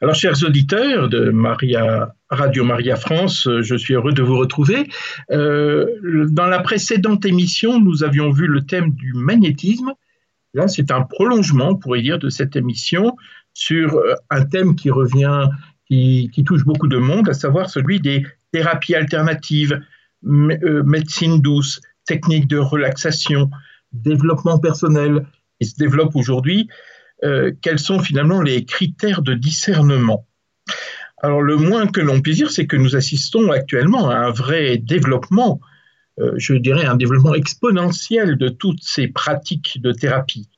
Alors, chers auditeurs de Maria, Radio Maria France, je suis heureux de vous retrouver. Euh, dans la précédente émission, nous avions vu le thème du magnétisme. Là, c'est un prolongement, on pourrait dire, de cette émission sur euh, un thème qui revient, qui, touche beaucoup de monde, à savoir celui des thérapies alternatives, euh, médecine douce, techniques de relaxation, développement personnel. Il se développe aujourd'hui euh, quels sont finalement les critères de discernement. Alors le moins que l'on puisse dire, c'est que nous assistons actuellement à un vrai développement, euh, je dirais un développement exponentiel de toutes ces pratiques de thérapie.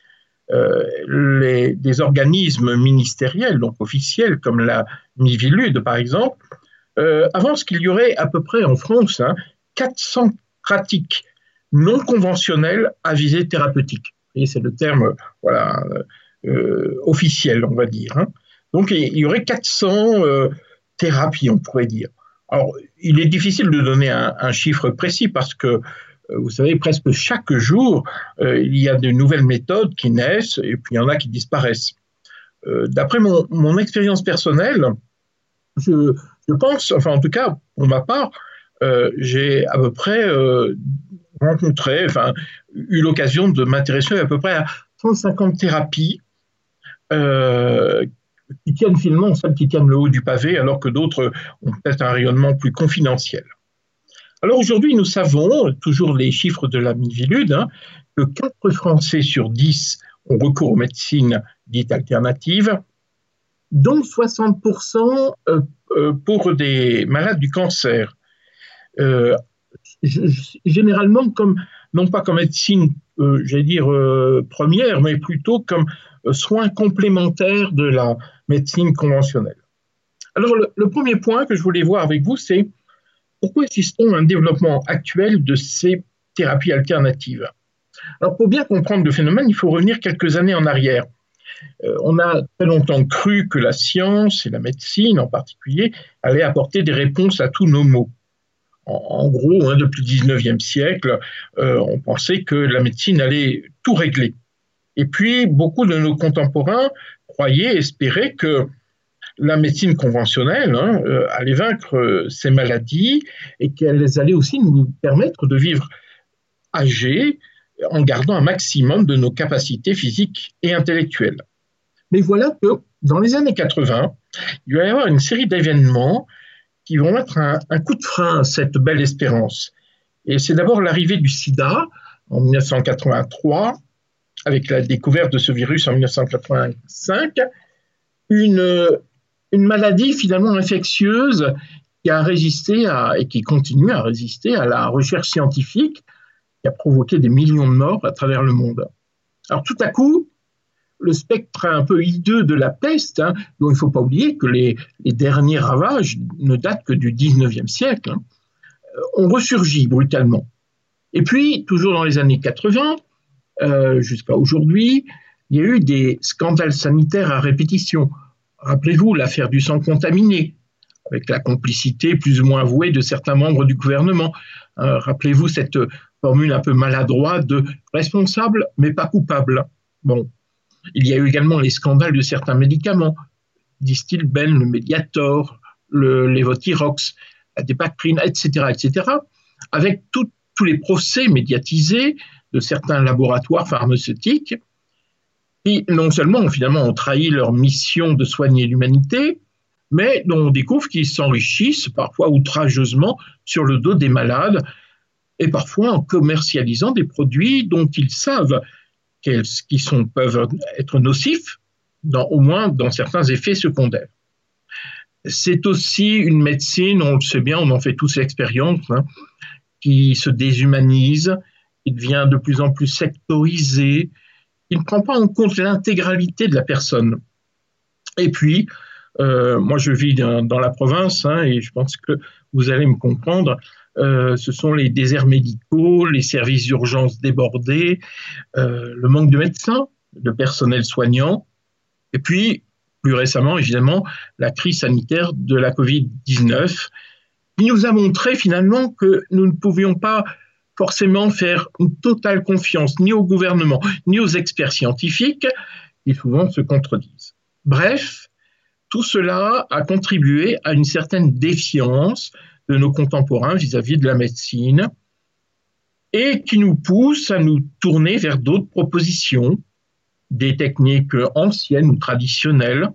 Euh, les, des organismes ministériels, donc officiels, comme la Mivilude par exemple, avancent qu'il y aurait à peu près en France 400 hein, pratiques non conventionnelles à visée thérapeutique. Et c'est le terme voilà, officielle, on va dire. Hein. Donc il y aurait 400 euh, thérapies, on pourrait dire. Alors, il est difficile de donner un, chiffre précis parce que, euh, vous savez, presque chaque jour, il y a de nouvelles méthodes qui naissent et puis il y en a qui disparaissent. D'après mon, expérience personnelle, je, pense, enfin en tout cas pour ma part, j'ai à peu près rencontré, enfin eu l'occasion de m'intéresser à peu près à 150 thérapies euh, qui tiennent finalement, celles qui tiennent le haut du pavé, alors que d'autres ont peut-être un rayonnement plus confidentiel. Alors aujourd'hui, nous savons, toujours les chiffres de la Mivilude, hein, que 4 Français sur 10 ont recours aux médecines dites alternatives, dont 60% euh, euh, pour des malades du cancer. généralement, comme, non pas comme médecine, j'allais dire, première, mais plutôt comme soins complémentaires de la médecine conventionnelle. Alors, le, premier point que je voulais voir avec vous, c'est pourquoi assistons à un développement actuel de ces thérapies alternatives? Alors, pour bien comprendre le phénomène, il faut revenir quelques années en arrière. Euh, on a très longtemps cru que la science et la médecine en particulier allaient apporter des réponses à tous nos maux. En, gros, hein, depuis le 19e siècle, euh, on pensait que la médecine allait tout régler. Et puis, beaucoup de nos contemporains croyaient, espéraient que la médecine conventionnelle hein, euh, allait vaincre euh, ces maladies et qu'elles allaient aussi nous permettre de vivre âgés en gardant un maximum de nos capacités physiques et intellectuelles. Mais voilà que dans les années 80, il va y avoir une série d'événements qui vont mettre un, un, coup de frein à cette belle espérance. Et c'est d'abord l'arrivée du sida en 1983 avec la découverte de ce virus en 1985, une, maladie finalement infectieuse qui a résisté et qui continue à résister à la recherche scientifique, qui a provoqué des millions de morts à travers le monde. Alors tout à coup, le spectre un peu hideux de la peste, hein, dont il ne faut pas oublier que les, derniers ravages ne datent que du 19e siècle, hein, ont ressurgi brutalement. Et puis, toujours dans les années 80, euh, jusqu'à aujourd'hui, il y a eu des scandales sanitaires à répétition. Rappelez-vous l'affaire du sang contaminé, avec la complicité plus ou moins avouée de certains membres du gouvernement. Euh, rappelez-vous cette formule un peu maladroite de responsable mais pas coupable. Bon, il y a eu également les scandales de certains médicaments, Distilben, le Mediator, le Levothyrox, la Dépactrine, etc., etc., avec tous les procès médiatisés de certains laboratoires pharmaceutiques qui non seulement finalement ont trahi leur mission de soigner l'humanité, mais dont on découvre qu'ils s'enrichissent parfois outrageusement sur le dos des malades et parfois en commercialisant des produits dont ils savent qu'ils sont, peuvent être nocifs, au moins dans certains effets secondaires. C'est aussi une médecine, on le sait bien, on en fait tous l'expérience, hein, qui se déshumanise, il devient de plus en plus sectorisé, il ne prend pas en compte l'intégralité de la personne. Et puis, euh, moi je vis dans, la province hein, et je pense que vous allez me comprendre, euh, ce sont les déserts médicaux, les services d'urgence débordés, euh, le manque de médecins, de personnel soignant, et puis plus récemment évidemment la crise sanitaire de la Covid-19 qui nous a montré finalement que nous ne pouvions pas forcément faire une totale confiance ni au gouvernement, ni aux experts scientifiques, qui souvent se contredisent. Bref, tout cela a contribué à une certaine défiance de nos contemporains vis-à-vis de la médecine et qui nous pousse à nous tourner vers d'autres propositions, des techniques anciennes ou traditionnelles,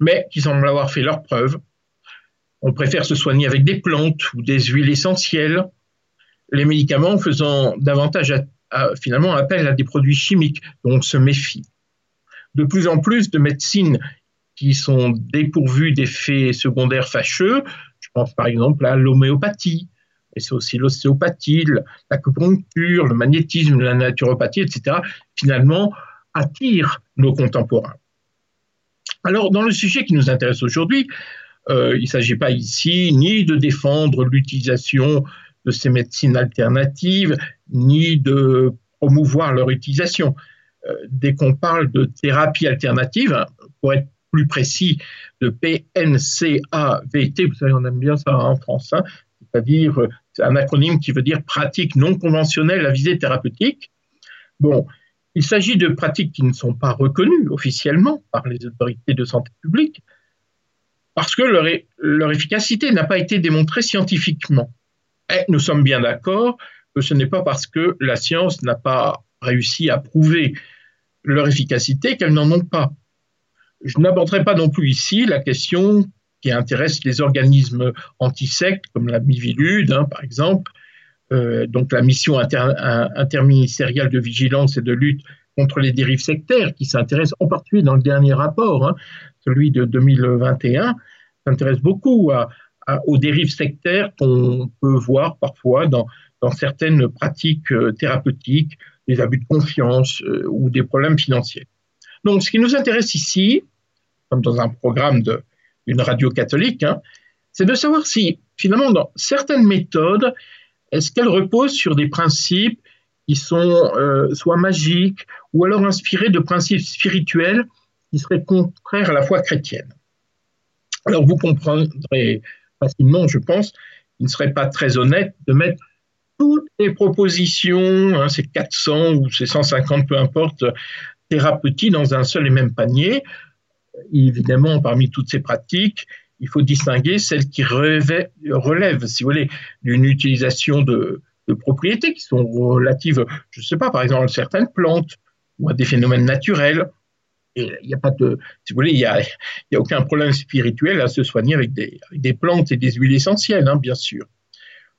mais qui semblent avoir fait leurs preuves. On préfère se soigner avec des plantes ou des huiles essentielles, les médicaments faisant davantage finalement appel à des produits chimiques dont on se méfie. De plus en plus de médecines qui sont dépourvues d'effets secondaires fâcheux, je pense par exemple à l'homéopathie, et c'est aussi l'ostéopathie, l'acupuncture, le magnétisme, la naturopathie, etc., finalement attirent nos contemporains. Alors, dans le sujet qui nous intéresse aujourd'hui, euh, il ne s'agit pas ici ni de défendre l'utilisation de ces médecines alternatives, ni de promouvoir leur utilisation. Euh, dès qu'on parle de thérapie alternative, pour être plus précis, de PNCAVT, vous savez, on aime bien ça en France, hein, c'est-à-dire un acronyme qui veut dire pratique non conventionnelle à visée thérapeutique. Bon, il s'agit de pratiques qui ne sont pas reconnues officiellement par les autorités de santé publique parce que leur efficacité n'a pas été démontrée scientifiquement. Et nous sommes bien d'accord que ce n'est pas parce que la science n'a pas réussi à prouver leur efficacité qu'elles n'en ont pas. Je n'aborderai pas non plus ici la question qui intéresse les organismes antisectes comme la Mivilude, hein, par exemple, euh, donc la mission interministérielle de vigilance et de lutte contre les dérives sectaires, qui s'intéresse en particulier dans le dernier rapport, hein, celui de 2021, s'intéresse beaucoup aux dérives sectaires qu'on peut voir parfois dans, dans certaines pratiques euh, thérapeutiques, des abus de confiance euh, ou des problèmes financiers. Donc, ce qui nous intéresse ici, comme dans un programme d'une radio catholique, hein, c'est de savoir si, finalement, dans certaines méthodes, est-ce qu'elles reposent sur des principes qui sont euh, soit magiques ou alors inspirés de principes spirituels qui seraient contraires à la foi chrétienne. Alors vous comprendrez facilement, je pense, qu'il ne serait pas très honnête de mettre toutes les propositions, hein, ces 400 ou ces 150, peu importe, thérapeutiques dans un seul et même panier. évidemment, parmi toutes ces pratiques, il faut distinguer celles qui relèvent, si vous voulez, d'une utilisation de, propriétés qui sont relatives, je ne sais pas, par exemple, à certaines plantes ou à des phénomènes naturels. Il n'y a pas de, si vous voulez, il n'y a, a, aucun problème spirituel à se soigner avec des, des plantes et des huiles essentielles, hein, bien sûr.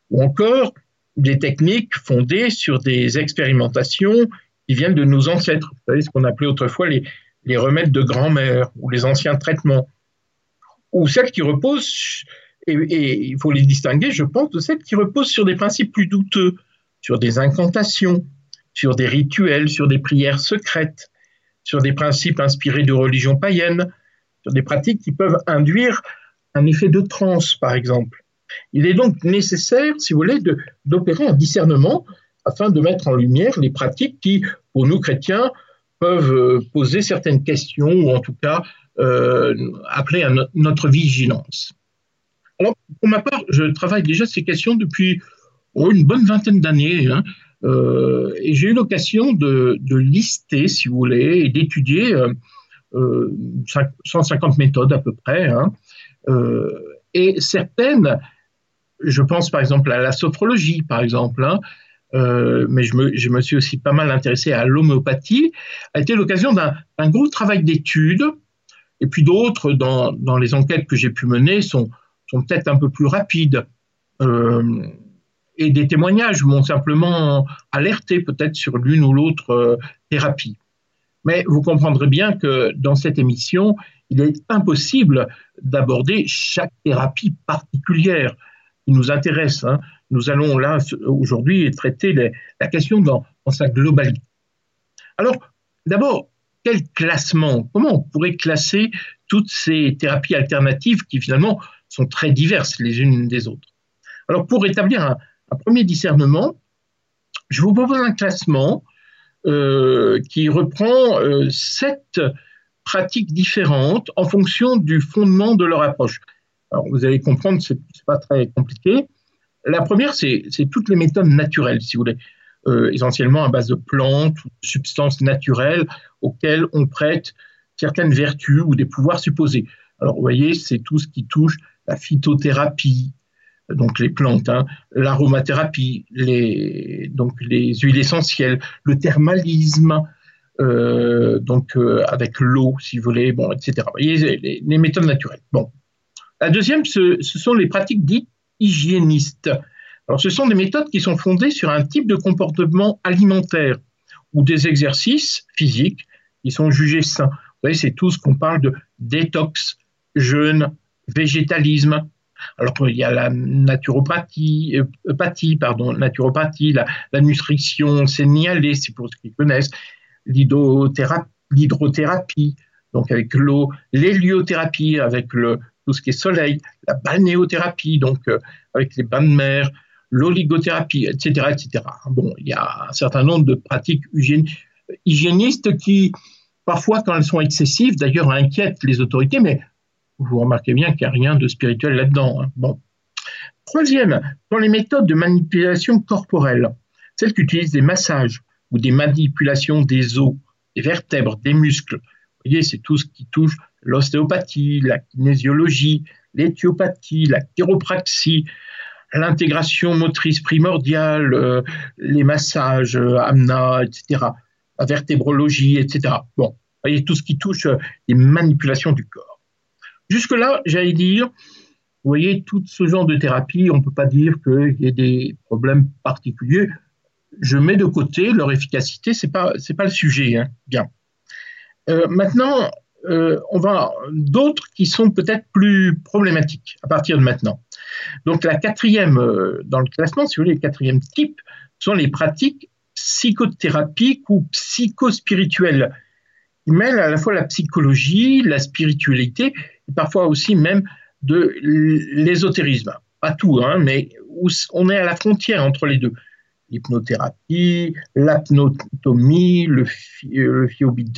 Ou encore des techniques fondées sur des expérimentations qui viennent de nos ancêtres. Vous savez, ce qu'on appelait autrefois les, les remèdes de grand-mère ou les anciens traitements ou celles qui reposent, et, il faut les distinguer, je pense, de celles qui reposent sur des principes plus douteux, sur des incantations, sur des rituels, sur des prières secrètes, sur des principes inspirés de religions païennes, sur des pratiques qui peuvent induire un effet de transe, par exemple. Il est donc nécessaire, si vous voulez, d'opérer un discernement afin de mettre en lumière les pratiques qui, pour nous chrétiens, peuvent euh, poser certaines questions ou en tout cas euh, appeler à notre vigilance. Alors, pour ma part, je travaille déjà ces questions depuis oh, une bonne vingtaine d'années. Hein, euh, et j'ai eu l'occasion de, lister, si vous voulez, et d'étudier 150 méthodes à peu près. Hein, et certaines, je pense par exemple à la sophrologie, par exemple, hein, euh, mais je me, suis aussi pas mal intéressé à l'homéopathie, a été l'occasion d'un gros travail d'études. Et puis d'autres, dans, les enquêtes que j'ai pu mener, sont, peut-être un peu plus rapides. Euh, et des témoignages m'ont simplement alerté peut-être sur l'une ou l'autre euh, thérapie. Mais vous comprendrez bien que dans cette émission, il est impossible d'aborder chaque thérapie particulière qui nous intéresse. Hein nous allons là aujourd'hui traiter la question dans, sa globalité. Alors, d'abord, quel classement Comment on pourrait classer toutes ces thérapies alternatives qui finalement sont très diverses les unes des autres? Alors, pour établir un, premier discernement, je vous propose un classement euh, qui reprend euh, sept pratiques différentes en fonction du fondement de leur approche. Alors, vous allez comprendre, ce n'est pas très compliqué. La première, c'est toutes les méthodes naturelles, si vous voulez, euh, essentiellement à base de plantes ou de substances naturelles auxquelles on prête certaines vertus ou des pouvoirs supposés. Alors, vous voyez, c'est tout ce qui touche la phytothérapie, donc les plantes, hein, l'aromathérapie, les, donc les huiles essentielles, le thermalisme, euh, donc euh, avec l'eau, si vous voulez, bon, etc. Voyez, les, méthodes naturelles. Bon. La deuxième, ce, ce, sont les pratiques dites hygiénistes. Alors, ce sont des méthodes qui sont fondées sur un type de comportement alimentaire ou des exercices physiques qui sont jugés sains. Vous voyez, c'est tout ce qu'on parle de détox, jeûne, végétalisme. Alors il y a la naturopathie, euh, pardon, naturopathie, la, nutrition sénialée, c'est pour ceux qui connaissent, l'hydrothérapie, donc avec l'eau, l'héliothérapie avec le, tout ce qui est soleil, la balnéothérapie, donc euh, avec les bains de mer, l'oligothérapie, etc., etc. Bon, il y a un certain nombre de pratiques hygiénistes qui, parfois, quand elles sont excessives, d'ailleurs, inquiètent les autorités, mais vous remarquez bien qu'il n'y a rien de spirituel là-dedans. Hein. Bon. Troisième, dans les méthodes de manipulation corporelle, celles qui utilisent des massages ou des manipulations des os, des vertèbres, des muscles. Vous voyez, c'est tout ce qui touche l'ostéopathie, la kinésiologie, l'éthiopathie, la chiropraxie, l'intégration motrice primordiale, euh, les massages, euh, amna, etc., la vertébrologie, etc. Bon, vous voyez, tout ce qui touche euh, les manipulations du corps. Jusque-là, j'allais dire, vous voyez, tout ce genre de thérapie, on ne peut pas dire qu'il y ait des problèmes particuliers. Je mets de côté leur efficacité, ce n'est pas, pas le sujet. Hein. Bien. Euh, maintenant, euh, on va d'autres qui sont peut-être plus problématiques à partir de maintenant. Donc la quatrième euh, dans le classement, si vous voulez, le quatrième type sont les pratiques psychothérapiques ou psychospirituelles. Ils mêlent à la fois la psychologie, la spiritualité parfois aussi même de l'ésotérisme. Pas tout, hein, mais on est à la frontière entre les deux. L'hypnothérapie, l'apnotomie, le, le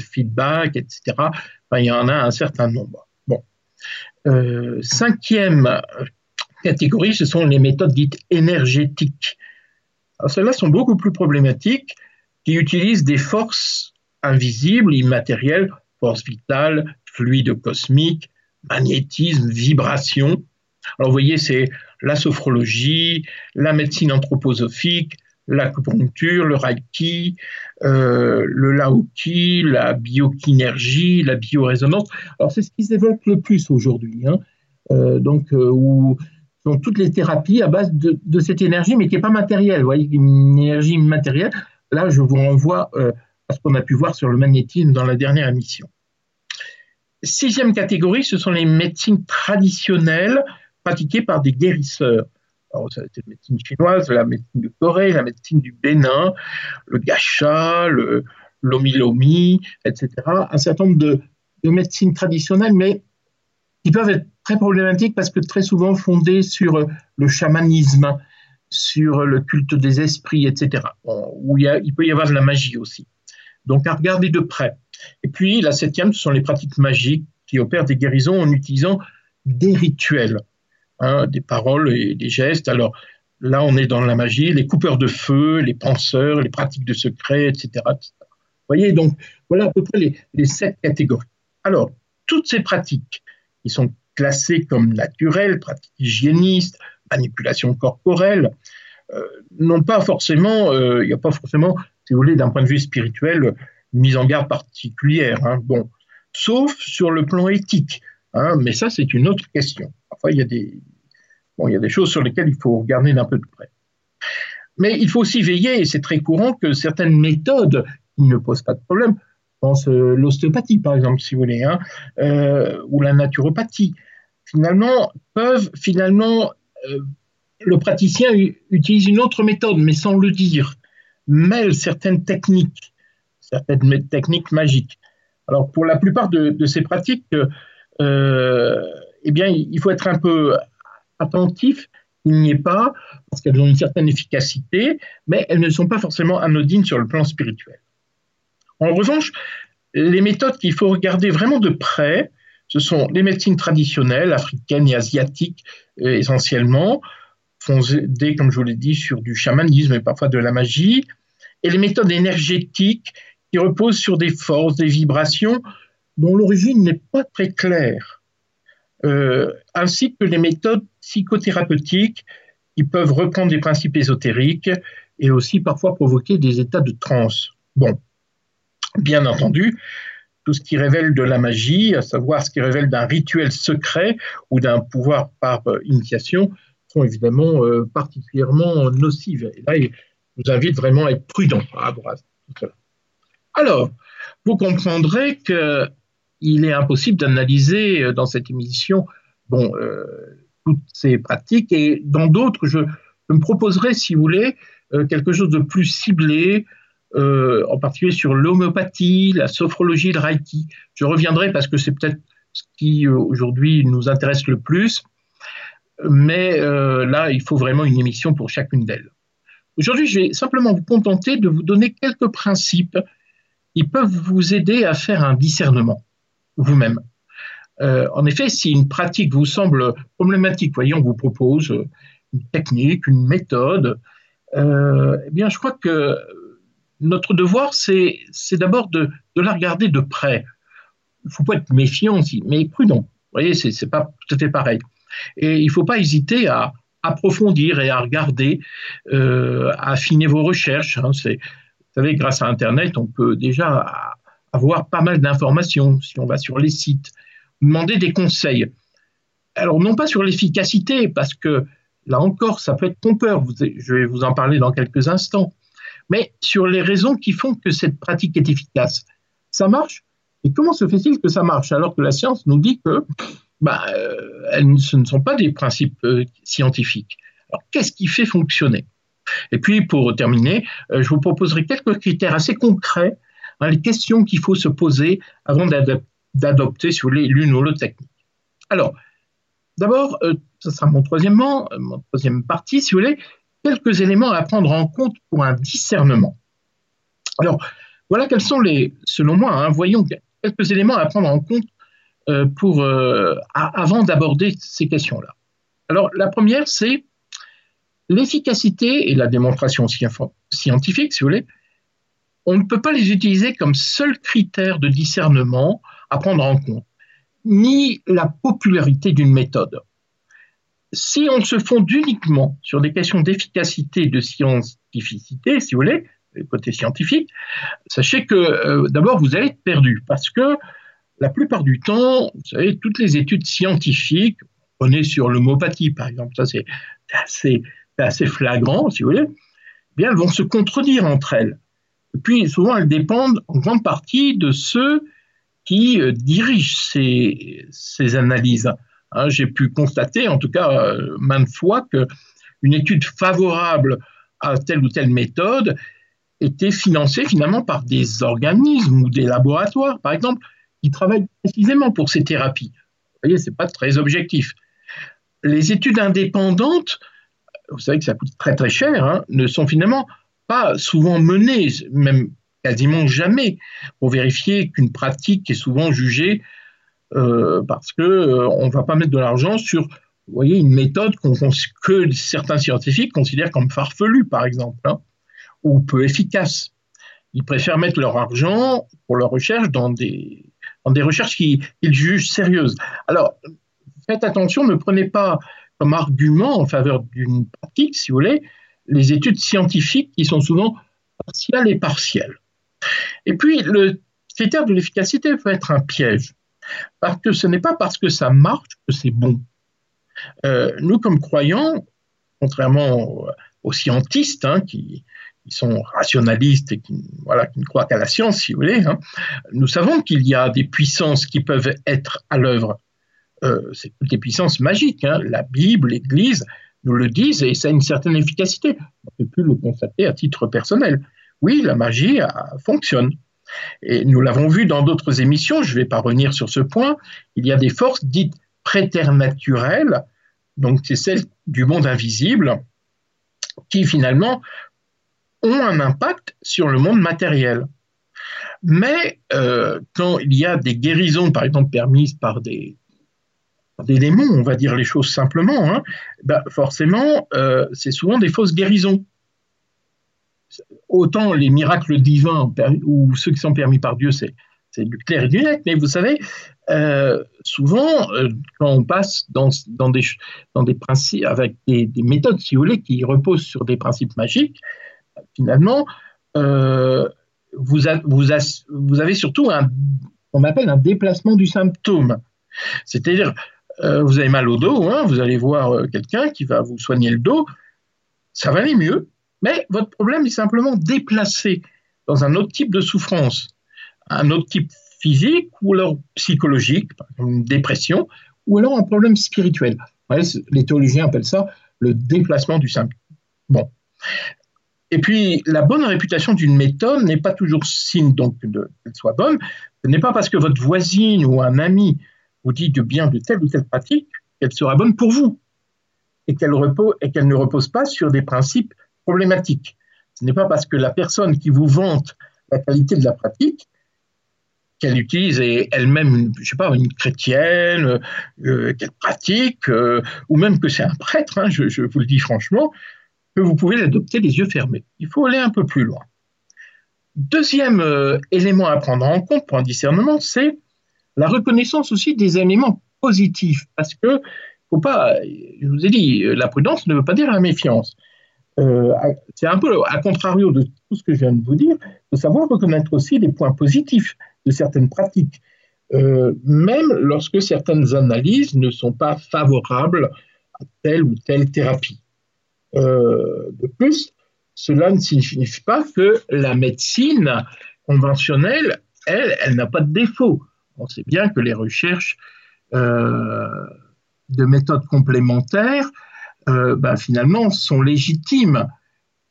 feedback, etc. il y en a un certain nombre. Bon. Euh, cinquième catégorie, ce sont les méthodes dites énergétiques. celles-là sont beaucoup plus problématiques, qui utilisent des forces invisibles, immatérielles, forces vitales, fluides cosmiques, magnétisme, vibration. Alors vous voyez, c'est la sophrologie, la médecine anthroposophique, l'acupuncture, le reiki, euh, le laoki, la biokinergie, la biorésonance. Alors c'est ce qui se développe le plus aujourd'hui. Hein. Euh, donc euh, où sont toutes les thérapies à base de, de, cette énergie, mais qui n'est pas matérielle. Vous voyez, une énergie immatérielle. Là, je vous renvoie ce qu'on a pu voir sur le magnétisme dans la dernière émission. Sixième catégorie, ce sont les médecines traditionnelles pratiquées par des guérisseurs. Alors, c'est la médecine chinoise, la médecine de Corée, la médecine du Bénin, le gacha, le l'omilomi, etc. Un certain nombre de, médecines traditionnelles, mais qui peuvent être très problématiques parce que très souvent fondées sur le chamanisme, sur le culte des esprits, etc. où il peut y avoir de la magie aussi. Donc à regarder de près. Et puis la septième, ce sont les pratiques magiques qui opèrent des guérisons en utilisant des rituels, hein, des paroles et des gestes. Alors là, on est dans la magie, les coupeurs de feu, les penseurs, les pratiques de secret, etc. Vous voyez, donc voilà à peu près les, sept catégories. Alors, toutes ces pratiques qui sont classées comme naturelles, pratiques hygiénistes, manipulation corporelle, euh, n'ont pas forcément, euh, il n'y a pas forcément, si vous voulez, d'un point de vue spirituel, mise en garde particulière. Hein. Bon, sauf sur le plan éthique. Hein, mais ça, c'est une autre question. Enfin, il y, a des, bon, il y a des choses sur lesquelles il faut regarder d'un peu de près. Mais il faut aussi veiller, et c'est très courant, que certaines méthodes qui ne posent pas de problème, pense euh, l'ostéopathie par exemple, si vous voulez, hein, euh, ou la naturopathie, finalement, peuvent finalement, euh, le praticien utilise une autre méthode, mais sans le dire, mêle certaines techniques certaines techniques magiques. Alors pour la plupart de, ces pratiques, euh, eh bien, il faut être un peu attentif qu'il n'y ait pas, parce qu'elles ont une certaine efficacité, mais elles ne sont pas forcément anodines sur le plan spirituel. En revanche, les méthodes qu'il faut regarder vraiment de près, ce sont les médecines traditionnelles, africaines et asiatiques euh, essentiellement, fondées, comme je vous l'ai dit, sur du chamanisme et parfois de la magie, et les méthodes énergétiques qui repose sur des forces, des vibrations dont l'origine n'est pas très claire. ainsi que les méthodes psychothérapeutiques qui peuvent reprendre des principes ésotériques et aussi parfois provoquer des états de transe. Bon, bien entendu, tout ce qui révèle de la magie, à savoir ce qui révèle d'un rituel secret ou d'un pouvoir par euh, initiation, évidemment euh, particulièrement nocives. Et là, je vous invite vraiment à être prudent à Alors, vous comprendrez qu'il est impossible d'analyser euh, dans cette émission bon, toutes ces pratiques et dans d'autres, je, me proposerai, si vous voulez, quelque chose de plus ciblé, euh, en particulier sur l'homéopathie, la sophrologie, le reiki. Je reviendrai parce que c'est peut-être ce qui euh, aujourd'hui nous intéresse le plus, mais euh, là, il faut vraiment une émission pour chacune d'elles. Aujourd'hui, je vais simplement vous contenter de vous donner quelques principes qui peuvent vous aider à faire un discernement vous-même. en effet, si une pratique vous semble problématique, voyons, on vous propose une technique, une méthode, eh bien, je crois que notre devoir, c'est d'abord de, la regarder de près. Il ne faut pas être méfiant mais prudent. Vous voyez, ce n'est pas tout à fait pareil. Et il ne faut pas hésiter à approfondir et à regarder, euh, à affiner vos recherches. Hein. vous savez, grâce à Internet, on peut déjà avoir pas mal d'informations si on va sur les sites, demander des conseils. Alors, non pas sur l'efficacité, parce que là encore, ça peut être trompeur. Je vais vous en parler dans quelques instants mais sur les raisons qui font que cette pratique est efficace. Ça marche? Et comment se fait-il que ça marche alors que la science nous dit que bah, euh, ce ne sont pas des principes euh, scientifiques Alors qu'est-ce qui fait fonctionner? Et puis pour terminer, euh, je vous proposerai quelques critères assez concrets, hein, les questions qu'il faut se poser avant d'adopter sur l'une ou l'autre technique. Alors, d'abord, ce sera mon troisième, mon troisième partie, si vous voulez, quelques éléments à prendre en compte pour un discernement. Alors, voilà quels sont les, selon moi, hein, voyons quelques éléments à prendre en compte euh, pour, euh, avant d'aborder ces questions-là. Alors, la première, c'est l'efficacité et la démonstration scientifique, si vous voulez. On ne peut pas les utiliser comme seul critère de discernement à prendre en compte, ni la popularité d'une méthode si on se fonde uniquement sur des questions d'efficacité et de scientificité, si vous voulez, le côté scientifique, sachez que euh, d'abord vous allez être perdu parce que la plupart du temps, vous savez, toutes les études scientifiques, prenez sur l'homopathie par exemple, ça c'est assez, flagrant, si vous voulez, eh bien elles vont se contredire entre elles. Et puis souvent elles dépendent en grande partie de ceux qui euh, dirigent ces, ces analyses. Hein, j'ai pu constater, en tout cas euh, maintes fois, qu'une étude favorable à telle ou telle méthode était financée finalement par des organismes ou des laboratoires, par exemple, qui travaillent précisément pour ces thérapies. Vous voyez, ce n'est pas très objectif. Les études indépendantes, vous savez que ça coûte très très cher, hein, ne sont finalement pas souvent menées, même quasiment jamais, pour vérifier qu'une pratique est souvent jugée euh, parce que euh, ne va pas mettre de l'argent sur vous voyez, une méthode que certains scientifiques considèrent comme farfelue, par exemple, hein, ou peu efficace. Ils préfèrent mettre leur argent pour leur recherche dans des, dans des recherches qu'ils jugent sérieuses. Alors, faites attention, ne prenez pas comme argument en faveur d'une pratique, si vous voulez, les études scientifiques qui sont souvent partielles et partielles. Et puis, le critère de l'efficacité peut être un piège. Parce que ce n'est pas parce que ça marche que c'est bon. Euh, nous, comme croyants, contrairement aux scientistes hein, qui, sont rationalistes et qui, voilà, qui ne croient qu'à la science, si vous voulez, hein, nous savons qu'il y a des puissances qui peuvent être à l'œuvre. Euh, c'est toutes des puissances magiques. Hein. La Bible, l'Église nous le disent et ça a une certaine efficacité. On peut plus le constater à titre personnel. Oui, la magie fonctionne. Et nous l'avons vu dans d'autres émissions, je ne vais pas revenir sur ce point, il y a des forces dites préternaturelles, donc c'est celles du monde invisible, qui finalement ont un impact sur le monde matériel. Mais euh, quand il y a des guérisons, par exemple, permises par des, démons, on va dire les choses simplement, hein, ben forcément, euh, c'est souvent des fausses guérisons autant les miracles divins ou ceux qui sont permis par Dieu, c'est du clair et du net, mais vous savez, euh, souvent, quand on passe dans, des, des principes, avec des, méthodes, si vous voulez, qui reposent sur des principes magiques, finalement, euh, vous, vous, avez surtout un, on appelle un déplacement du symptôme. C'est-à-dire, vous avez mal au dos, hein, vous allez voir quelqu'un qui va vous soigner le dos, ça va aller mieux, mais votre problème est simplement déplacé dans un autre type de souffrance, un autre type physique ou alors psychologique, une dépression, ou alors un problème spirituel. Les théologiens appellent ça le déplacement du symptôme. Bon. Et puis, la bonne réputation d'une méthode n'est pas toujours signe donc qu'elle soit bonne. Ce n'est pas parce que votre voisine ou un ami vous dit du bien de telle ou telle pratique qu'elle sera bonne pour vous et qu'elle ne repose pas sur des principes problématiques. Ce n'est pas parce que la personne qui vous vante la qualité de la pratique qu'elle utilise elle-même, je sais pas, une chrétienne, euh, qu'elle pratique, euh, ou même que c'est un prêtre, hein, je, vous le dis franchement, que vous pouvez l'adopter les yeux fermés. Il faut aller un peu plus loin. Deuxième euh, élément à prendre en compte pour un discernement, c'est la reconnaissance aussi des éléments positifs, parce que faut pas, je vous ai dit, la prudence ne veut pas dire la méfiance. Euh, c'est un peu à contrario de tout ce que je viens de vous dire, de savoir reconnaître aussi les points positifs de certaines pratiques, euh, même lorsque certaines analyses ne sont pas favorables à telle ou telle thérapie. Euh, de plus, cela ne signifie pas que la médecine conventionnelle, elle, elle n'a pas de défaut. On sait bien que les recherches de méthodes complémentaires euh, bah, finalement, sont légitimes.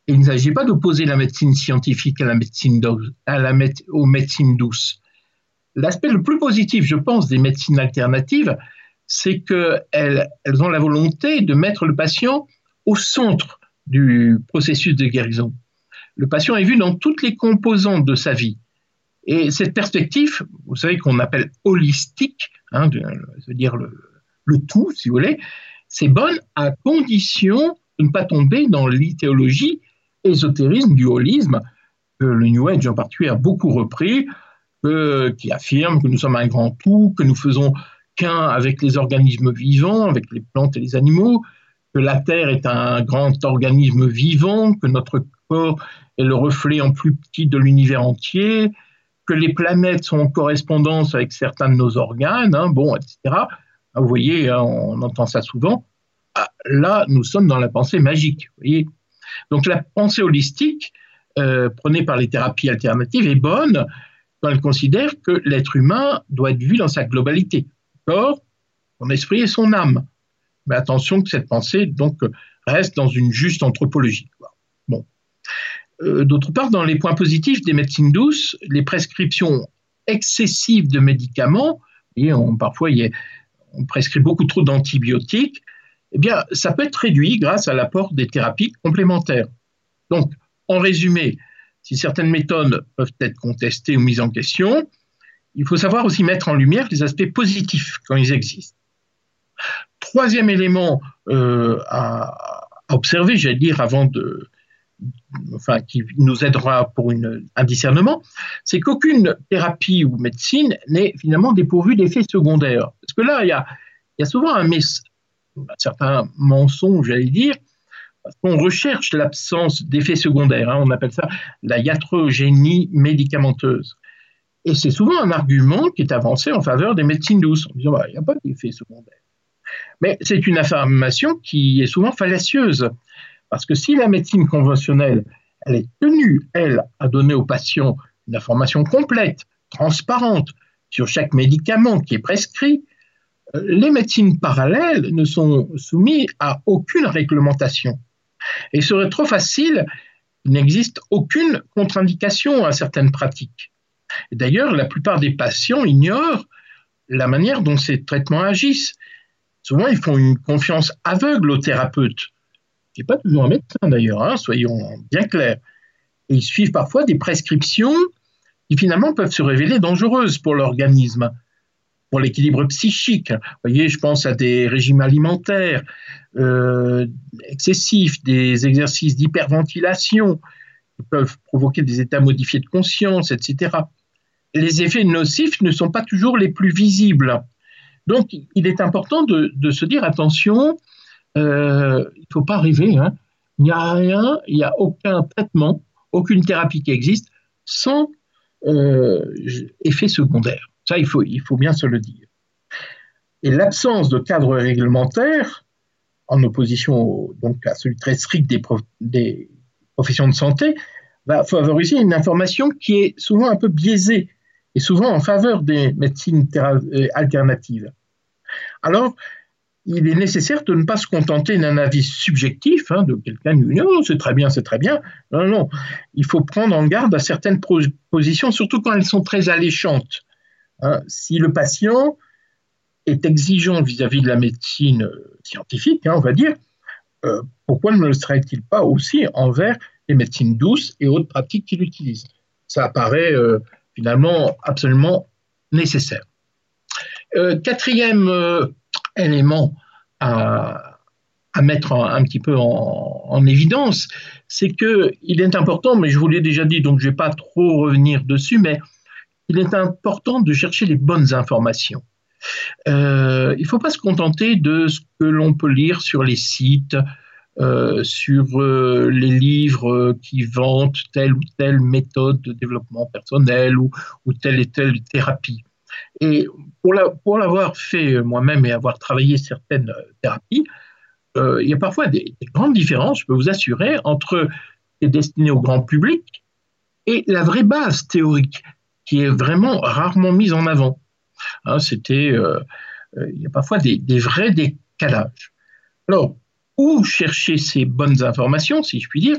il ne s'agit pas d'opposer la médecine scientifique à la médecine à la aux médecines douces. L'aspect le plus positif, je pense, des médecines alternatives, c'est qu'elles elles ont la volonté de mettre le patient au centre du processus de guérison. Le patient est vu dans toutes les composantes de sa vie. Et cette perspective, vous savez qu'on appelle holistique, hein, dire le, tout, si vous voulez, c'est bonne à condition de ne pas tomber dans l'idéologie ésotérisme du holisme que le New Age en particulier a beaucoup repris, qui affirme que nous sommes un grand tout, que nous faisons qu'un avec les organismes vivants, avec les plantes et les animaux, que la Terre est un grand organisme vivant, que notre corps est le reflet en plus petit de l'univers entier, que les planètes sont en correspondance avec certains de nos organes, hein, bon, etc. Ah, vous voyez, hein, on entend ça souvent. Ah, là, nous sommes dans la pensée magique. Donc la pensée holistique, euh, prônée par les thérapies alternatives, est bonne quand elle considère que l'être humain doit être vu dans sa globalité. Corps, son esprit et son âme. Mais attention que cette pensée reste dans une juste anthropologie. Euh, d'autre part, dans les points positifs des médecines douces, les prescriptions excessives de médicaments, et parfois on prescrit beaucoup trop d'antibiotiques, eh bien, ça peut être réduit grâce à l'apport des thérapies complémentaires. Donc, en résumé, si certaines méthodes peuvent être contestées ou mises en question, il faut savoir aussi mettre en lumière les aspects positifs quand ils existent. Troisième élément euh, à, observer, j'allais dire, avant de, enfin, qui nous aidera pour un discernement, c'est qu'aucune thérapie ou médecine n'est finalement dépourvue d'effets secondaires. Parce que là, il y a, souvent un, certain mensonge, j'allais dire, parce qu'on recherche l'absence d'effets secondaires. Hein. on appelle ça la iatrogénie médicamenteuse. Et c'est souvent un argument qui est avancé en faveur des médecines douces, en disant bah, il n'y a pas d'effets secondaires. Mais c'est une affirmation qui est souvent fallacieuse. Parce que si la médecine conventionnelle, elle est tenue, elle, à donner aux patients une information complète, transparente sur chaque médicament qui est prescrit, euh, les médecines parallèles ne sont soumises à aucune réglementation. Et il serait trop facile, il n'existe aucune contre-indication à certaines pratiques. D'ailleurs, la plupart des patients ignorent la manière dont ces traitements agissent. Souvent, ils font une confiance aveugle aux thérapeutes qui n'est pas toujours un médecin d'ailleurs, hein, soyons bien clairs. Ils suivent parfois des prescriptions qui finalement peuvent se révéler dangereuses pour l'organisme, pour l'équilibre psychique. Vous voyez, je pense à des régimes alimentaires euh, excessifs, des exercices d'hyperventilation qui peuvent provoquer des états modifiés de conscience, etc. les effets nocifs ne sont pas toujours les plus visibles. Donc, il est important de, se dire attention, euh, il ne faut pas rêver. Hein. Il n'y a rien, il n'y a aucun traitement, aucune thérapie qui existe sans euh, effet secondaire. Ça, il faut, bien se le dire. Et l'absence de cadre réglementaire, en opposition donc, à celui très strict des professions de santé, va favoriser une information qui est souvent un peu biaisée et souvent en faveur des médecines euh, alternatives. Alors, il est nécessaire de ne pas se contenter d'un avis subjectif hein, de quelqu'un qui dit non, c'est très bien, c'est très bien. Non, non, il faut prendre en garde à certaines positions, surtout quand elles sont très alléchantes. Hein. Si le patient est exigeant vis-à-vis de la médecine euh, scientifique, hein, on va dire, euh, pourquoi ne le serait-il pas aussi envers les médecines douces et autres pratiques qu'il utilise? Ça apparaît finalement absolument nécessaire. quatrième élément à, mettre un, petit peu en, évidence, c'est qu'il est important, mais je vous l'ai déjà dit, donc je ne vais pas trop revenir dessus, mais il est important de chercher les bonnes informations. Euh, il ne faut pas se contenter de ce que l'on peut lire sur les sites, euh, sur euh, les livres qui vantent telle ou telle méthode de développement personnel ou, telle et telle thérapie. Et pour l'avoir fait moi-même et avoir travaillé certaines thérapies, il y a parfois des, des, grandes différences, je peux vous assurer, entre les destinées au grand public et la vraie base théorique, qui est vraiment rarement mise en avant. Hein, c'était, euh, euh, il y a parfois des, vrais décalages. Alors, où chercher ces bonnes informations, si je puis dire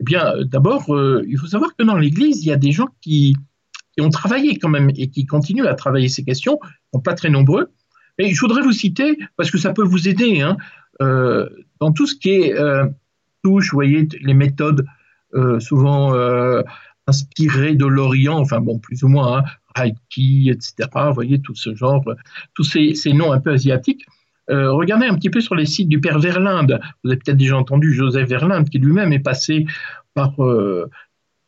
Eh bien, euh, d'abord, il faut savoir que dans l'Église, il y a des gens qui, ont travaillé quand même et qui continuent à travailler ces questions, sont pas très nombreux. Et je voudrais vous citer, parce que ça peut vous aider, hein, dans tout ce qui est touche, vous voyez, les méthodes souvent inspirées de l'Orient, enfin bon, plus ou moins, hein, etc. Vous voyez, tout ce genre, tous ces, noms un peu asiatiques. Euh, regardez un petit peu sur les sites du père Verlinde. Vous avez peut-être déjà entendu Joseph Verlinde, qui lui-même est passé par, euh,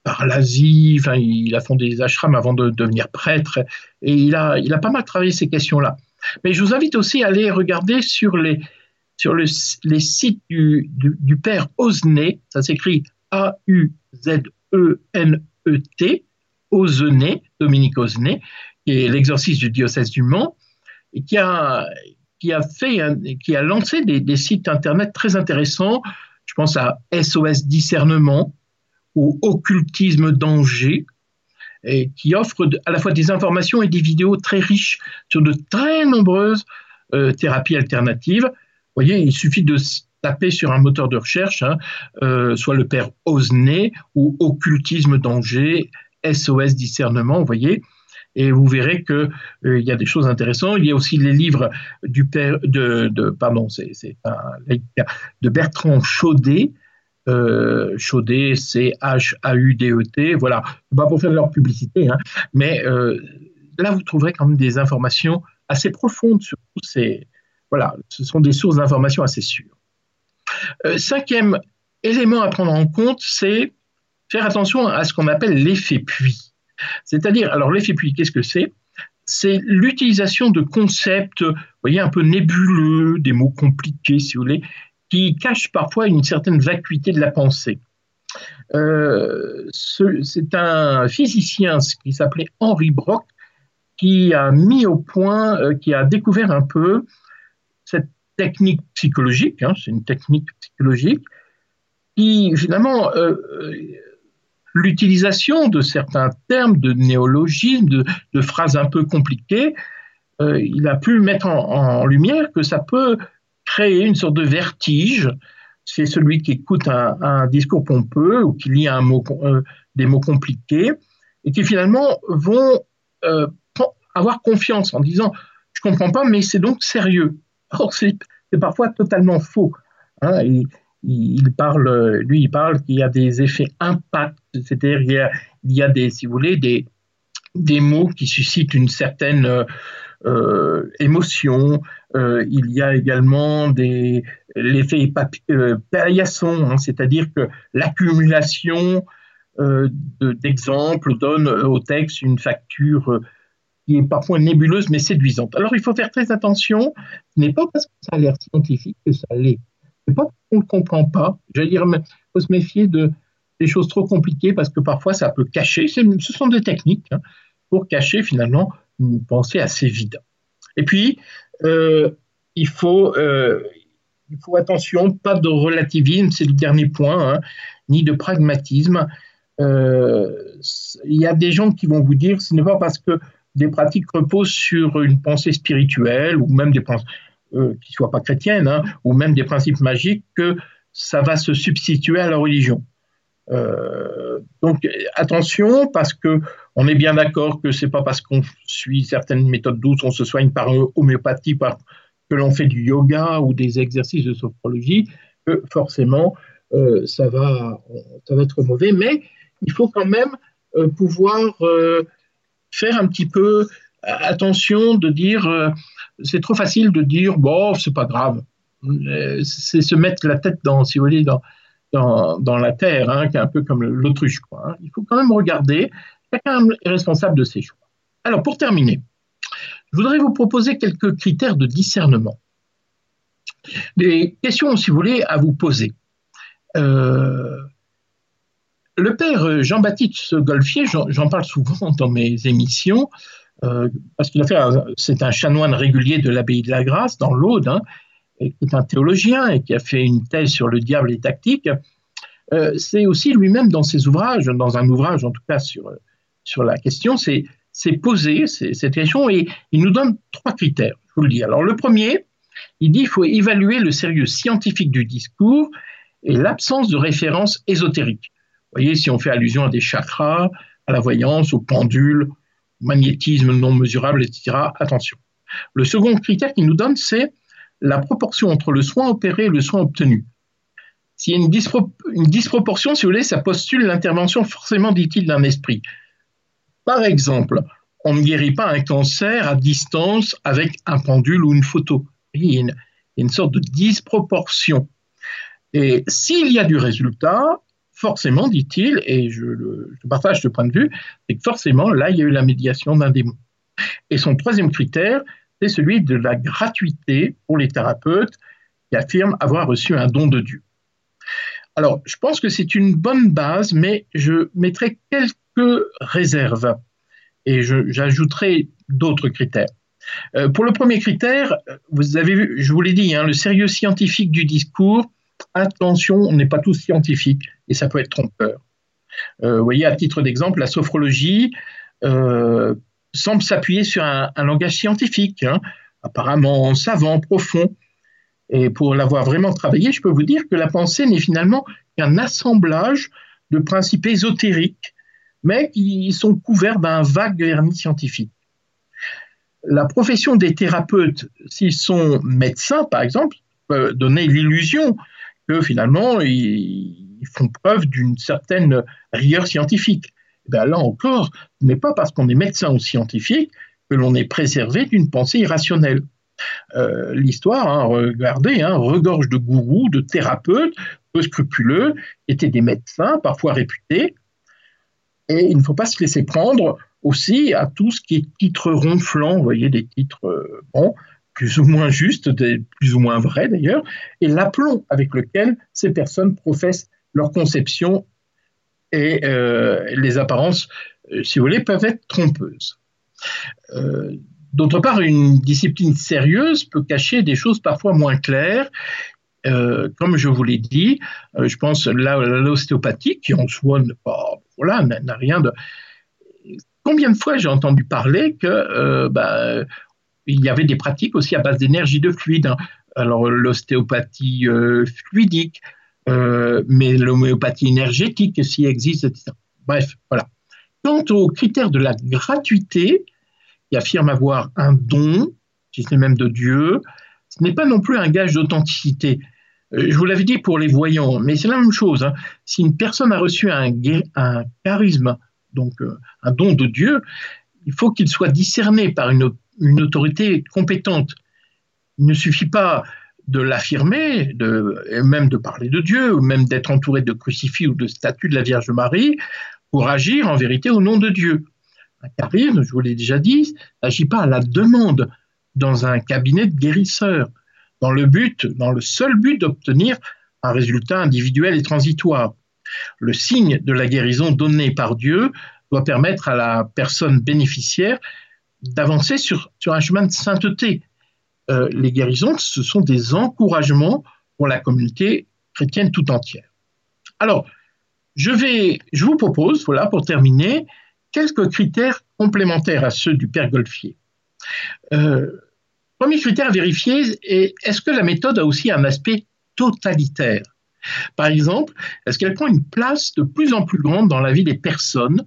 par l'Asie. Enfin, il a fondé des ashrams avant de devenir prêtre. Et il a, il a pas mal travaillé ces questions-là. Mais je vous invite aussi à aller regarder sur les, sur les sites du, du, père Osné. Ça s'écrit A-U-Z-E-N-E-T. Ozené, Dominique Ozené, qui est l'exorciste du diocèse du Mans, et qui a, qui a, fait, qui a lancé des, sites internet très intéressants. Je pense à SOS Discernement ou Occultisme Danger, et qui offre à la fois des informations et des vidéos très riches sur de très nombreuses euh, thérapies alternatives. Vous voyez, il suffit de taper sur un moteur de recherche, hein, euh, soit le père Osney ou Occultisme Danger, SOS discernement, vous voyez, et vous verrez que euh, il y a des choses intéressantes. Il y a aussi les livres du père de, pardon, c'est de Bertrand Chaudet. Euh, Chaudet, c'est H-A-U-D-E-T. Voilà, pas pour faire leur publicité, hein, mais euh, là vous trouverez quand même des informations assez profondes sur tous ces. Voilà, ce sont des sources d'informations assez sûres. cinquième élément à prendre en compte, c'est faire attention à ce qu'on appelle l'effet puits. C'est-à-dire, alors l'effet puits, qu'est-ce que c'est? C'est l'utilisation de concepts, voyez, un peu nébuleux, des mots compliqués, si vous voulez, qui cachent parfois une certaine vacuité de la pensée. Euh, c'est un physicien qui s'appelait Henri Brock qui a mis au point, euh, qui a découvert un peu cette technique psychologique, hein, c'est une technique psychologique, qui finalement euh, l'utilisation de certains termes, de néologismes, de, phrases un peu compliquées, euh, il a pu mettre en, lumière que ça peut créer une sorte de vertige. C'est celui qui écoute un, discours pompeux ou qui lit euh, des mots compliqués et qui finalement vont euh, avoir confiance en disant je comprends pas, mais c'est donc sérieux. Or, c'est parfois totalement faux. Hein, il parle, lui, il parle qu'il y a des effets impact, c'est-à-dire qu'il y a, il y a des, si vous voulez, des, des mots qui suscitent une certaine euh, émotion. Euh, il y a également des l'effet euh, paillasson, hein, c'est-à-dire que l'accumulation d'exemples, donne au texte une facture qui est parfois nébuleuse mais séduisante. Alors il faut faire très attention, ce n'est pas parce que ça a l'air scientifique que ça l'est. N'est pas qu'on ne comprend pas. J'allais dire, il faut se méfier de, des choses trop compliquées parce que parfois ça peut cacher, ce sont des techniques hein, pour cacher finalement une pensée assez vide. Et puis, euh, il, faut, euh, il faut attention, pas de relativisme, c'est le dernier point, hein, ni de pragmatisme. Euh, il y a des gens qui vont vous dire ce n'est pas parce que des pratiques reposent sur une pensée spirituelle ou même des pensées qui ne soient pas chrétiennes, hein, ou même des principes magiques, que ça va se substituer à la religion. Euh, donc attention parce que on est bien d'accord que c'est pas parce qu'on suit certaines méthodes douces, on se soigne par homéopathie, que l'on fait du yoga ou des exercices de sophrologie, que forcément euh, ça, va, ça va être mauvais. Mais il faut quand même euh, pouvoir faire un petit peu attention de dire, c'est trop facile de dire, bon, c'est pas grave. C'est se mettre la tête dans, si vous voulez, dans, dans, la terre, hein, qui est un peu comme l'autruche. Hein. Il faut quand même regarder, chacun est responsable de ses choix. Alors, pour terminer, je voudrais vous proposer quelques critères de discernement. Des questions, si vous voulez, à vous poser. Euh, le père Jean-Baptiste Golfier, j'en parle souvent dans mes émissions, euh, parce qu'il a fait, c'est un chanoine régulier de l'abbaye de la Grâce dans l'Aude, hein, qui est un théologien et qui a fait une thèse sur le diable et tactique, euh, c'est aussi lui-même dans ses ouvrages, dans un ouvrage en tout cas sur, sur la question, c'est posé cette question et il nous donne trois critères, je vous le dis. Alors le premier, il dit qu'il faut évaluer le sérieux scientifique du discours et l'absence de références ésotériques. Vous voyez, si on fait allusion à des chakras, à la voyance, au pendule, au magnétisme non mesurable, etc., attention. Le second critère qu'il nous donne, c'est la proportion entre le soin opéré et le soin obtenu. S'il y a une, disproportion, si vous voulez, ça postule l'intervention forcément, dit-il, d'un esprit. Par exemple, on ne guérit pas un cancer à distance avec un pendule ou une photo. Il y a une, sorte de disproportion. Et s'il y a du résultat, forcément, dit-il, et je, partage ce point de vue, c'est que forcément, là, il y a eu la médiation d'un démon. Et son troisième critère, c'est celui de la gratuité pour les thérapeutes qui affirment avoir reçu un don de Dieu. Alors, je pense que c'est une bonne base, mais je mettrai quelques réserves et j'ajouterai d'autres critères. Euh, pour le premier critère, vous avez vu, je vous l'ai dit, hein, le sérieux scientifique du discours, attention, on n'est pas tous scientifiques et ça peut être trompeur. Euh, vous voyez, à titre d'exemple, la sophrologie, euh, semble s'appuyer sur un, langage scientifique, hein, apparemment savant, profond. Et pour l'avoir vraiment travaillé, je peux vous dire que la pensée n'est finalement qu'un assemblage de principes ésotériques, mais qui sont couverts d'un vague vernis scientifique. La profession des thérapeutes, s'ils sont médecins, par exemple, peut donner l'illusion que finalement, ils font preuve d'une certaine rigueur scientifique. Ben là encore, ce n'est pas parce qu'on est médecin ou scientifique que l'on est préservé d'une pensée irrationnelle. Euh, l'histoire, hein, regardez, hein, regorge de gourous, de thérapeutes, peu scrupuleux, étaient des médecins, parfois réputés, et il ne faut pas se laisser prendre aussi à tout ce qui est titre ronflant, vous voyez, des titres euh, bons, plus ou moins justes, plus ou moins vrais d'ailleurs, et l'aplomb avec lequel ces personnes professent leur conception et euh, les apparences, euh, si vous voulez, peuvent être trompeuses. Euh, d'autre part, une discipline sérieuse peut cacher des choses parfois moins claires. comme je vous l'ai dit, je pense l'ostéopathie qui en soi voilà, n'a rien de. Combien de fois j'ai entendu parler que bah, il y avait des pratiques aussi à base d'énergie de fluide. Hein. Alors l'ostéopathie fluidique, euh, mais l'homéopathie énergétique, s'il existe, etc. Bref, voilà. Quant aux critères de la gratuité, qui affirme avoir un don, si ce n'est même de Dieu, ce n'est pas non plus un gage d'authenticité. Euh, je vous l'avais dit pour les voyants, mais c'est la même chose. Hein. Si une personne a reçu un, charisme, donc euh, un don de Dieu, il faut qu'il soit discerné par une, une autorité compétente. Il ne suffit pas de l'affirmer, même de parler de Dieu, ou même d'être entouré de crucifix ou de statues de la Vierge Marie, pour agir en vérité au nom de Dieu. Un charisme, je vous l'ai déjà dit, n'agit pas à la demande dans un cabinet de guérisseurs, dans le but, dans le seul but d'obtenir un résultat individuel et transitoire. Le signe de la guérison donné par Dieu doit permettre à la personne bénéficiaire d'avancer sur, un chemin de sainteté. Euh, les guérisons, ce sont des encouragements pour la communauté chrétienne tout entière. Alors, je vous propose, voilà, pour terminer, quelques critères complémentaires à ceux du Père Golfier. Euh, premier critère à vérifier est est-ce que la méthode a aussi un aspect totalitaire? Par exemple, est-ce qu'elle prend une place de plus en plus grande dans la vie des personnes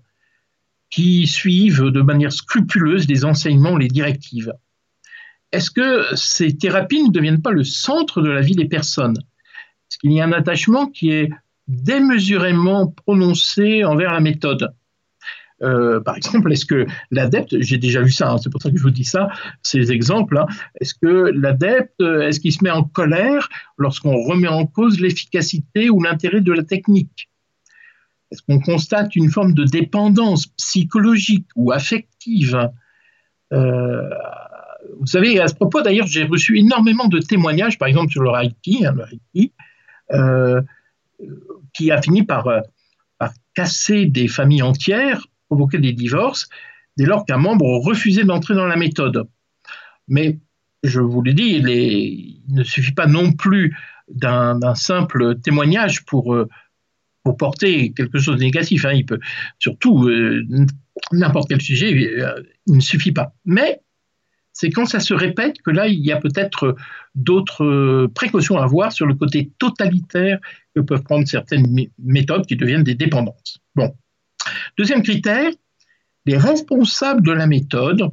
qui suivent de manière scrupuleuse les enseignements les directives. Est-ce que ces thérapies ne deviennent pas le centre de la vie des personnes? Est-ce qu'il y a un attachement qui est démesurément prononcé envers la méthode? Euh, par exemple, est-ce que l'adepte, j'ai déjà vu ça, hein, c'est pour ça que je vous dis ça, ces exemples, hein, est-ce que l'adepte, est-ce qu'il se met en colère lorsqu'on remet en cause l'efficacité ou l'intérêt de la technique? Est-ce qu'on constate une forme de dépendance psychologique ou affective euh, Vous savez, à ce propos, d'ailleurs, j'ai reçu énormément de témoignages, par exemple sur le Reiki, hein, euh, qui a fini par, par casser des familles entières provoquer des divorces dès lors qu'un membre refusait d'entrer dans la méthode. Mais je vous l'ai dit, il, ne suffit pas non plus d'un simple témoignage pour, euh, pour porter quelque chose de négatif. Hein. Il peut, surtout, euh, n'importe quel sujet, euh, il ne suffit pas. Mais c'est quand ça se répète que là, il y a peut-être d'autres précautions à avoir sur le côté totalitaire que peuvent prendre certaines méthodes qui deviennent des dépendances. Bon. Deuxième critère, les responsables de la méthode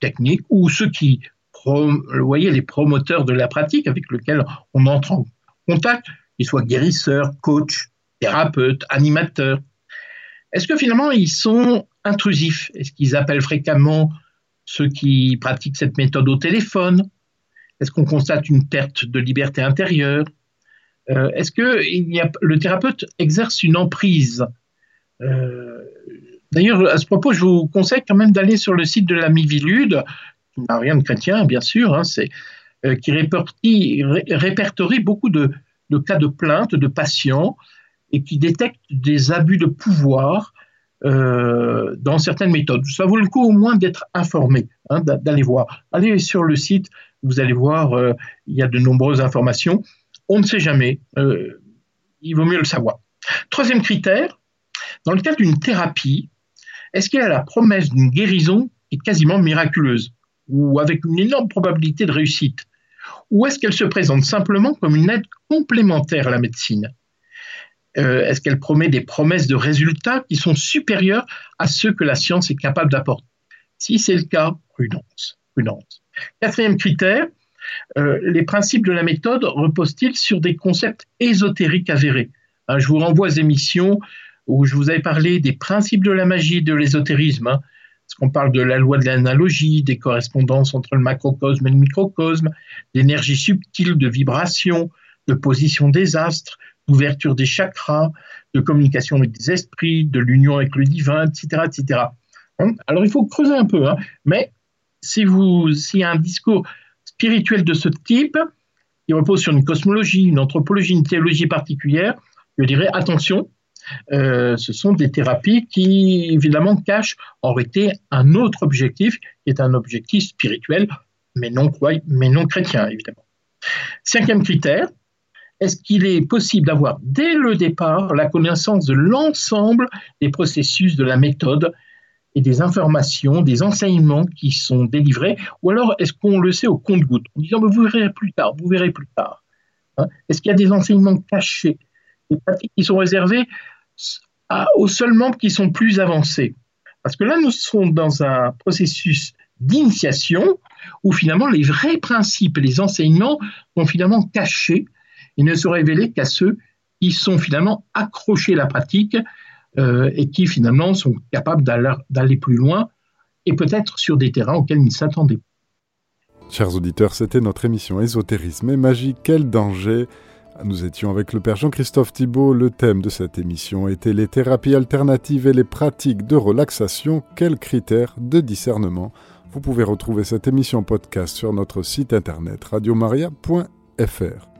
technique ou ceux qui, voyez, les promoteurs de la pratique avec lesquels on entre en contact, qu'ils soient guérisseurs, coachs, thérapeutes, animateurs, est-ce que finalement ils sont intrusifs? Est-ce qu'ils appellent fréquemment ceux qui pratiquent cette méthode au téléphone? Est-ce qu'on constate une perte de liberté intérieure? Euh, Est-ce que le thérapeute exerce une emprise? Euh, d'ailleurs, à ce propos, je vous conseille quand même d'aller sur le site de la Mivilude, qui n'a rien de chrétien, bien sûr, hein, euh, qui répertorie beaucoup de, cas de plainte de patients et qui détecte des abus de pouvoir euh, dans certaines méthodes. Ça vaut le coup au moins d'être informé, hein, d'aller voir. Allez sur le site, vous allez voir, il y a de nombreuses informations. On ne sait jamais, il vaut mieux le savoir. Troisième critère, dans le cadre d'une thérapie, est-ce qu'il y a la promesse d'une guérison qui est quasiment miraculeuse ou avec une énorme probabilité de réussite? Ou est-ce qu'elle se présente simplement comme une aide complémentaire à la médecine? Euh, Est-ce qu'elle promet des promesses de résultats qui sont supérieurs à ceux que la science est capable d'apporter? Si c'est le cas, prudence. prudence. Quatrième critère, euh, les principes de la méthode reposent-ils sur des concepts ésotériques avérés? Hein, Je vous renvoie aux émissions où je vous avais parlé des principes de la magie de l'ésotérisme, hein, parce qu'on parle de la loi de l'analogie, des correspondances entre le macrocosme et le microcosme, d'énergie subtile, de vibration, de position des astres, d'ouverture des chakras, de communication avec des esprits, de l'union avec le divin, etc. etc. Alors il faut creuser un peu, hein, mais si vous, s'il y a un discours spirituel de ce type, qui repose sur une cosmologie, une anthropologie, une théologie particulière, je dirais attention, euh, ce sont des thérapies qui, évidemment, cachent en réalité un autre objectif, qui est un objectif spirituel, mais non, mais non chrétien, évidemment. Cinquième critère, est-ce qu'il est possible d'avoir dès le départ la connaissance de l'ensemble des processus de la méthode et des informations, des enseignements qui sont délivrés, ou alors est-ce qu'on le sait au compte-goutte, en disant vous verrez plus tard, vous verrez plus tard. Hein? Est-ce qu'il y a des enseignements cachés, des pratiques qui sont réservées aux seuls membres qui sont plus avancés? Parce que là, nous sommes dans un processus d'initiation où finalement les vrais principes et les enseignements sont finalement cachés et ne se révélent qu'à ceux qui sont finalement accrochés à la pratique euh, et qui finalement sont capables d'aller plus loin et peut-être sur des terrains auxquels ils ne s'attendaient pas. Chers auditeurs, c'était notre émission Ésotérisme et magie, quel danger nous étions avec le Père Jean-Christophe Thibault. Le thème de cette émission était les thérapies alternatives et les pratiques de relaxation. Quels critères de discernement? Vous pouvez retrouver cette émission podcast sur notre site internet radiomaria.fr.